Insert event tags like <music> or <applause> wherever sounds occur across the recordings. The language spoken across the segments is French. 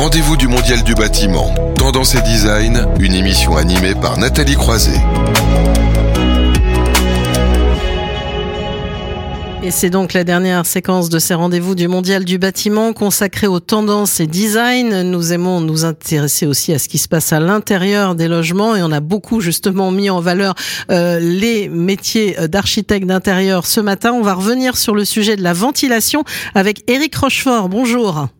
Rendez-vous du Mondial du bâtiment. Tendance et design, une émission animée par Nathalie Croiset. Et c'est donc la dernière séquence de ces rendez-vous du Mondial du bâtiment consacrée aux tendances et design. Nous aimons nous intéresser aussi à ce qui se passe à l'intérieur des logements et on a beaucoup justement mis en valeur euh, les métiers d'architecte d'intérieur ce matin. On va revenir sur le sujet de la ventilation avec Éric Rochefort. Bonjour.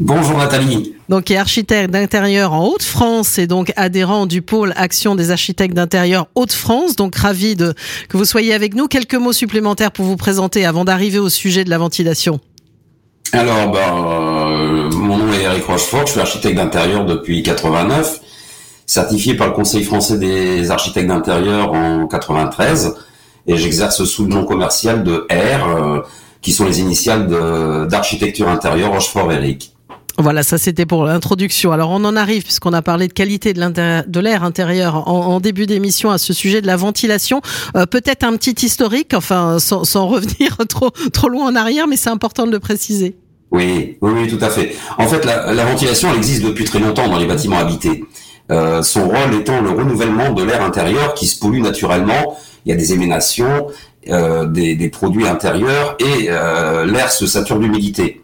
Bonjour Nathalie. Donc, est architecte d'intérieur en Haute-France et donc adhérent du pôle Action des architectes d'intérieur Haute-France. Donc, ravi de que vous soyez avec nous. Quelques mots supplémentaires pour vous présenter avant d'arriver au sujet de la ventilation. Alors, ben, euh, mon nom est Eric Rochefort. Je suis architecte d'intérieur depuis 89, certifié par le Conseil français des architectes d'intérieur en 93, et j'exerce sous le nom commercial de R, euh, qui sont les initiales d'architecture intérieure Rochefort Eric. Voilà, ça c'était pour l'introduction. Alors on en arrive, puisqu'on a parlé de qualité de l'air intérieur en, début d'émission à ce sujet de la ventilation. Euh, peut-être un petit historique, enfin sans, <laughs> revenir trop, trop loin en arrière, mais c'est important de le préciser. Oui, oui, oui, tout à fait. En fait, la, ventilation, elle existe depuis très longtemps dans les bâtiments habités. Euh, son rôle étant le renouvellement de l'air intérieur qui se pollue naturellement. Il y a des éménations, euh, des, produits intérieurs et l'air se sature d'humidité.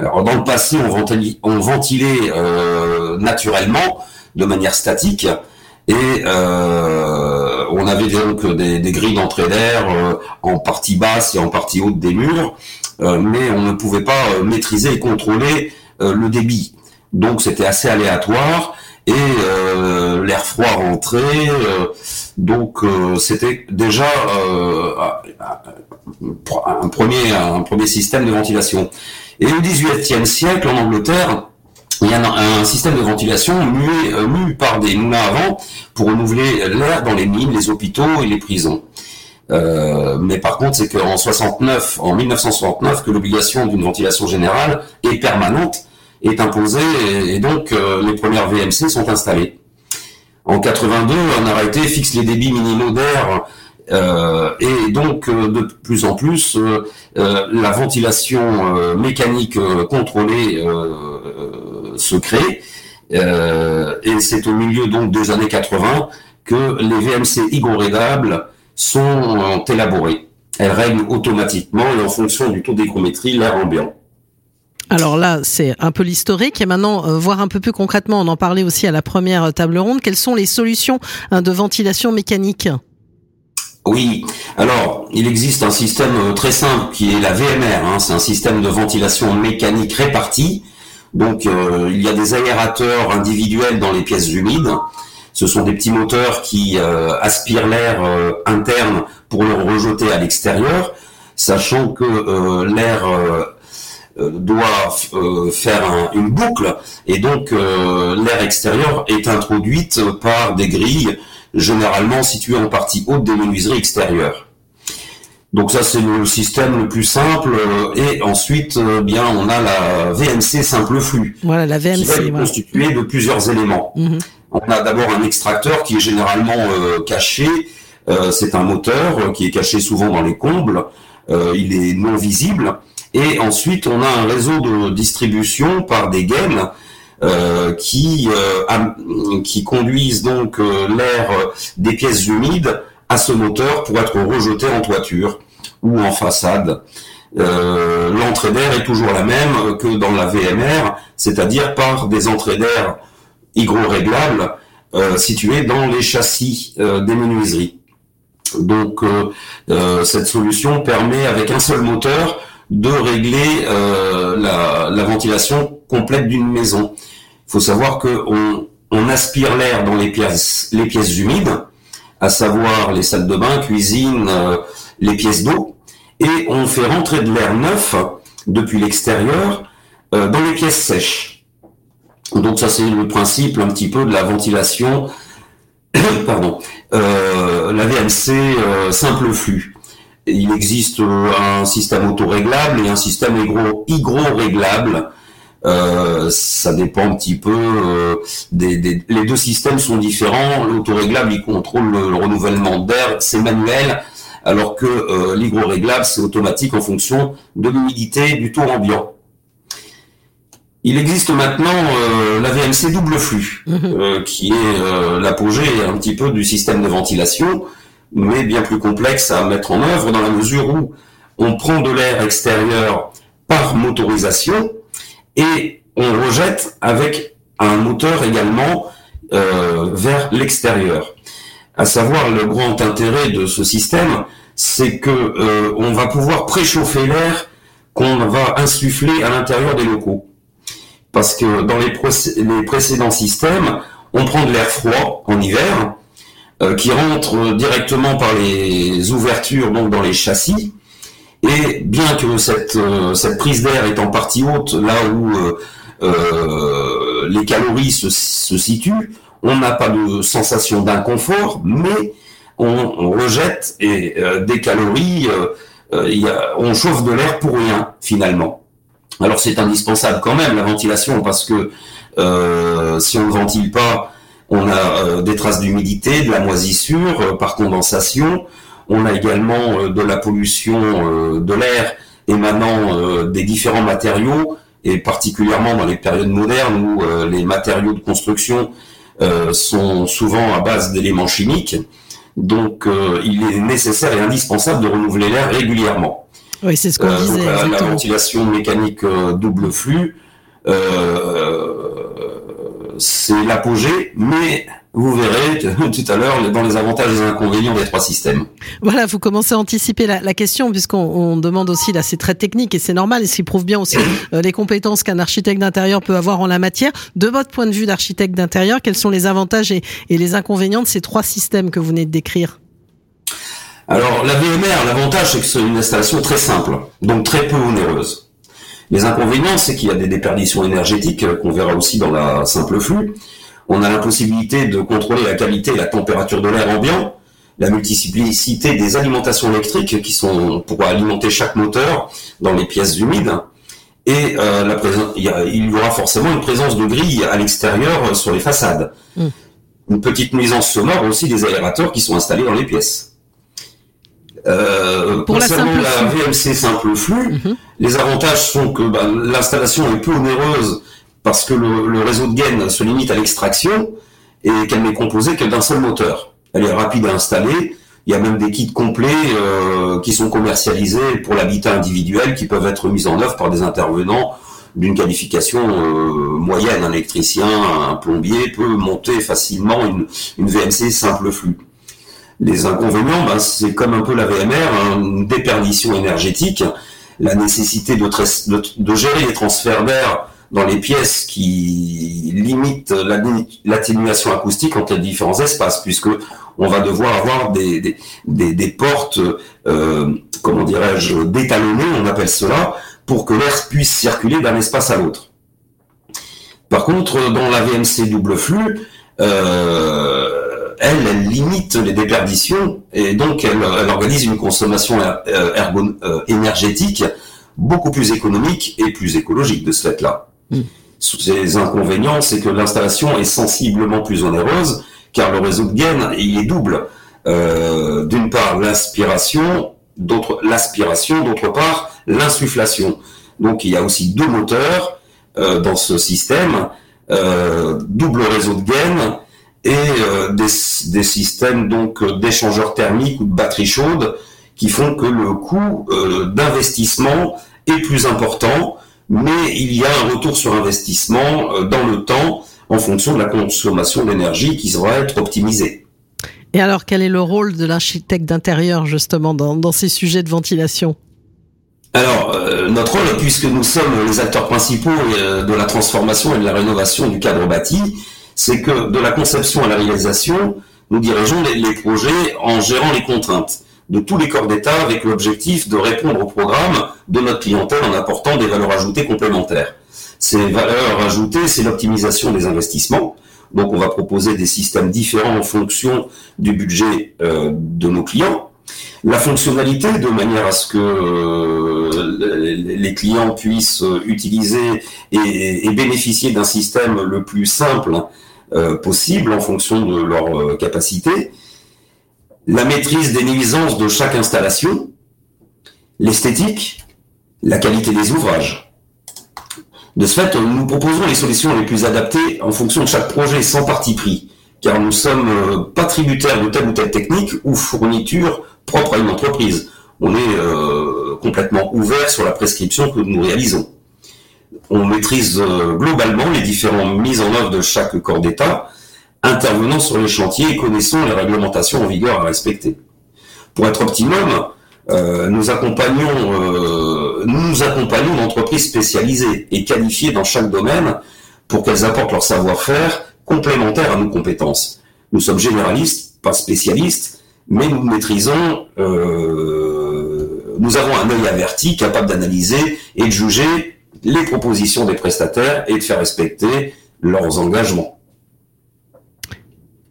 Alors, dans le passé, on ventilait, euh, naturellement, de manière statique, et euh, on avait donc des, des grilles d'entrée d'air euh, en partie basse et en partie haute des murs, euh, mais on ne pouvait pas euh, maîtriser et contrôler le débit. Donc c'était assez aléatoire et l'air froid rentrait. donc c'était déjà un premier un premier système de ventilation. Et au XVIIIe siècle, en Angleterre, il y a un, système de ventilation mué, euh, par des moulins à vent pour renouveler l'air dans les mines, les hôpitaux et les prisons. Euh, mais par contre, c'est qu'en 69, en 1969, que l'obligation d'une ventilation générale et permanente est imposée et, donc euh, les premières VMC sont installées. En 82, un arrêté fixe les débits minimaux d'air euh, et donc euh, de plus en plus, euh, la ventilation mécanique contrôlée se crée. et c'est au milieu donc des années 80 que les VMC hygrorégables sont élaborées. Elles règlent automatiquement et en fonction du taux d'hygrométrie l'air ambiant. Alors là, c'est un peu l'historique et maintenant, voir un peu plus concrètement, on en parlait aussi à la première table ronde, quelles sont les solutions hein, de ventilation mécanique oui, alors il existe un système euh, très simple qui est la VMR, hein. c'est un système de ventilation mécanique répartie. Donc euh, il y a des aérateurs individuels dans les pièces humides. Ce sont des petits moteurs qui euh, aspirent l'air interne pour le rejeter à l'extérieur, sachant que l'air doit faire une boucle et donc l'air extérieur est introduite par des grilles généralement situé en partie haute des menuiseries extérieures. Donc ça c'est le système le plus simple euh, et ensuite euh, bien on a la VMC simple flux. Voilà la VMC qui est constituée de plusieurs éléments. Mhm. On a d'abord un extracteur qui est généralement euh, caché. c'est un moteur qui est caché souvent dans les combles. il est non visible. Et ensuite on a un réseau de distribution par des gaines euh, qui euh, qui conduisent donc euh, l'air des pièces humides à ce moteur pour être rejeté en toiture ou en façade. L'entrée d'air est toujours la même que dans la VMR, c'est-à-dire par des entrées d'air hygro-réglables situées dans les châssis des menuiseries. Donc cette solution permet avec un seul moteur de régler la, la, ventilation complète d'une maison. Il faut savoir que on, aspire l'air dans les pièces, humides, à savoir les salles de bain, cuisine, euh, les pièces d'eau, et on fait rentrer de l'air neuf depuis l'extérieur euh, dans les pièces sèches. Donc ça c'est le principe un petit peu de la ventilation, <coughs> pardon, euh, la VMC simple flux. Il existe un système autoréglable et un système hygro-réglable euh, ça dépend un petit peu. Euh, des, les deux systèmes sont différents. L'autoréglable, il contrôle le, renouvellement d'air, c'est manuel, alors que euh, l'hygro-réglable, c'est automatique en fonction de l'humidité du taux ambiant. il existe maintenant euh, la VMC double flux, mhm. euh, qui est euh, l'apogée un petit peu du système de ventilation, mais bien plus complexe à mettre en œuvre dans la mesure où on prend de l'air extérieur par motorisation et on rejette avec un moteur également vers l'extérieur. À savoir le grand intérêt de ce système, c'est que on va pouvoir préchauffer l'air qu'on va insuffler à l'intérieur des locaux parce que dans les, précédents systèmes, on prend de l'air froid en hiver, euh, qui rentre directement par les ouvertures, donc dans les châssis, et bien que cette, euh, cette prise d'air est en partie haute, là où euh, les calories se, situent, on n'a pas de sensation d'inconfort, mais on, rejette et, des calories, on chauffe de l'air pour rien finalement. Alors c'est indispensable quand même la ventilation parce que euh, si on ne ventile pas, on a euh, des traces d'humidité, de la moisissure euh, par condensation. On a également de la pollution de l'air émanant des différents matériaux et particulièrement dans les périodes modernes où les matériaux de construction sont souvent à base d'éléments chimiques. Donc il est nécessaire et indispensable de renouveler l'air régulièrement. Oui, c'est ce qu'on euh, disait. la, ventilation mécanique euh, double flux, euh, c'est l'apogée, mais vous verrez <laughs> tout à l'heure dans les avantages et les inconvénients des trois systèmes. Voilà, vous commencez à anticiper la, question puisqu'on demande aussi, là c'est très technique et c'est normal et ce qui prouve bien aussi <coughs> les compétences qu'un architecte d'intérieur peut avoir en la matière. De votre point de vue d'architecte d'intérieur, quels sont les avantages et, et les inconvénients de ces trois systèmes que vous venez de décrire? Alors la VMR, l'avantage c'est que c'est une installation très simple, donc très peu onéreuse. Les inconvénients, c'est qu'il y a des déperditions énergétiques euh, qu'on verra aussi dans la simple flux. On a la possibilité de contrôler la qualité et la température de l'air ambiant, la multiplicité des alimentations électriques qui sont pour alimenter chaque moteur dans les pièces humides. Et euh, la il, y aura forcément une présence de grilles à l'extérieur euh, sur les façades. Mmh. Une petite nuisance sonore aussi des aérateurs qui sont installés dans les pièces. Euh, pour la, simple la VMC simple flux, mhm. les avantages sont que bah, l'installation est peu onéreuse parce que le, réseau de gaines se limite à l'extraction et qu'elle n'est composée que d'un seul moteur. Elle est rapide à installer. Il y a même des kits complets euh, qui sont commercialisés pour l'habitat individuel qui peuvent être mis en œuvre par des intervenants d'une qualification euh, moyenne. Un électricien, un plombier peut monter facilement une, une VMC simple flux. Les inconvénients, ben, c'est comme un peu la VMR, hein, une déperdition énergétique, la nécessité de, gérer les transferts d'air dans les pièces qui limitent l'atténuation acoustique entre les différents espaces, puisque on va devoir avoir des, portes, euh, comment dirais-je, détalonnées, on appelle cela, pour que l'air puisse circuler d'un espace à l'autre. Par contre, dans la VMC double flux, euh, elle, elle limite les déperditions et donc elle, organise une consommation euh, euh, énergétique beaucoup plus économique et plus écologique de ce fait-là. Mm. Ces inconvénients, c'est que l'installation est sensiblement plus onéreuse car le réseau de gaines, il est double. Euh, d'une part l'aspiration, d'autre l'aspiration, d'autre part l'insufflation. Donc il y a aussi deux moteurs dans ce système, double réseau de gaines et euh, des, des, systèmes donc euh, d'échangeurs thermiques ou de batteries chaudes qui font que le coût euh, d'investissement est plus important, mais il y a un retour sur investissement dans le temps en fonction de la consommation d'énergie qui sera être optimisée. Et alors, quel est le rôle de l'architecte d'intérieur justement dans, dans, ces sujets de ventilation? Alors, notre rôle, puisque nous sommes les acteurs principaux de la transformation et de la rénovation du cadre bâti, c'est que de la conception à la réalisation, nous dirigeons les, projets en gérant les contraintes de tous les corps d'État avec l'objectif de répondre au programme de notre clientèle en apportant des valeurs ajoutées complémentaires. Ces valeurs ajoutées, c'est l'optimisation des investissements. Donc on va proposer des systèmes différents en fonction du budget euh, de nos clients. La fonctionnalité, de manière à ce que euh, les clients puissent utiliser et bénéficier d'un système le plus simple euh, possible en fonction de leur euh, capacité, la maîtrise des nuisances de chaque installation, l'esthétique, la qualité des ouvrages. De ce fait, nous proposons les solutions les plus adaptées en fonction de chaque projet sans parti pris, car nous ne sommes euh, pas tributaires de telle ou telle technique ou fourniture propre à une entreprise. On est euh, complètement ouvert sur la prescription que nous réalisons. On maîtrise euh, globalement les différentes mises en œuvre de chaque corps d'État, intervenant sur les chantiers et connaissant les réglementations en vigueur à respecter. Pour être optimum, euh, nous accompagnons, euh, nous accompagnons d'entreprises spécialisées et qualifiées dans chaque domaine pour qu'elles apportent leur savoir-faire complémentaire à nos compétences. Nous sommes généralistes, pas spécialistes, mais nous maîtrisons, euh, nous avons un œil averti capable d'analyser et de juger les propositions des prestataires et de faire respecter leurs engagements.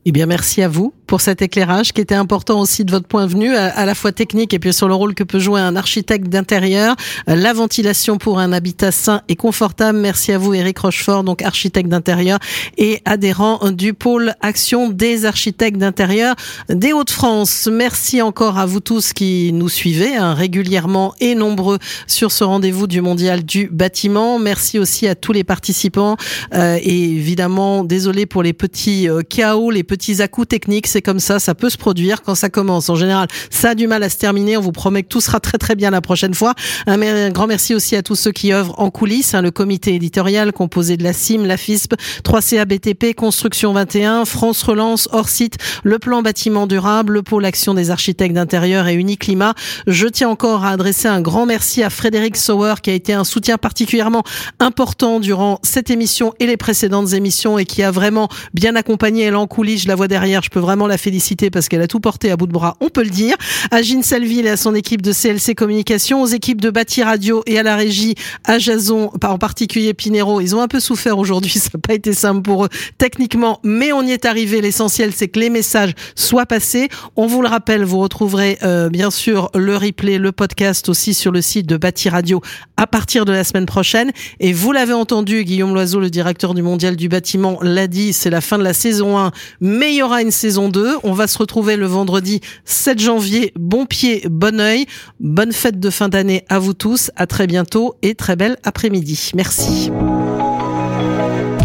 Eh bien, merci à vous pour cet éclairage qui était important aussi de votre point de vue, à, la fois technique et puis sur le rôle que peut jouer un architecte d'intérieur, la ventilation pour un habitat sain et confortable. Merci à vous, Eric Rochefort, donc architecte d'intérieur et adhérent du pôle action des architectes d'intérieur des Hauts-de-France. Merci encore à vous tous qui nous suivez hein, régulièrement et nombreux sur ce rendez-vous du Mondial du bâtiment. Merci aussi à tous les participants euh, et évidemment, désolé pour les petits euh, chaos, les petits petits à techniques, c'est comme ça, ça peut se produire quand ça commence. En général, ça a du mal à se terminer. On vous promet que tout sera très très bien la prochaine fois. Un, grand merci aussi à tous ceux qui œuvrent en coulisses, hein, le comité éditorial composé de la CIM, la FISP, 3CA BTP, Construction 21, France Relance, hors site, le plan bâtiment durable, le pôle action des architectes d'intérieur et Uniclimat. Je tiens encore à adresser un grand merci à Frédéric Sauer qui a été un soutien particulièrement important durant cette émission et les précédentes émissions et qui a vraiment bien accompagné elle en coulisses je la vois derrière, je peux vraiment la féliciter parce qu'elle a tout porté à bout de bras, on peut le dire. À Gine Salville et à son équipe de CLC Communication, aux équipes de Bâti Radio et à la régie, à Jason, en particulier Pinero, ils ont un peu souffert aujourd'hui, <laughs> ça n'a pas été simple pour eux techniquement, mais on y est arrivé. L'essentiel, c'est que les messages soient passés. On vous le rappelle, vous retrouverez euh, bien sûr le replay, le podcast aussi sur le site de Bâti Radio à partir de la semaine prochaine. Et vous l'avez entendu, Guillaume Loiseau, le directeur du Mondial du bâtiment, l'a dit, c'est la fin de la saison 1, mais il y aura une saison 2. On va se retrouver le vendredi 7 janvier. Bon pied, bon oeil. Bonne fête de fin d'année à vous tous. À très bientôt et très belle après-midi. Merci.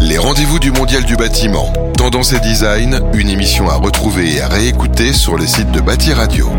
Les rendez-vous du Mondial du bâtiment. Tendance et design, une émission à retrouver et à réécouter sur le site de Bâti Radio.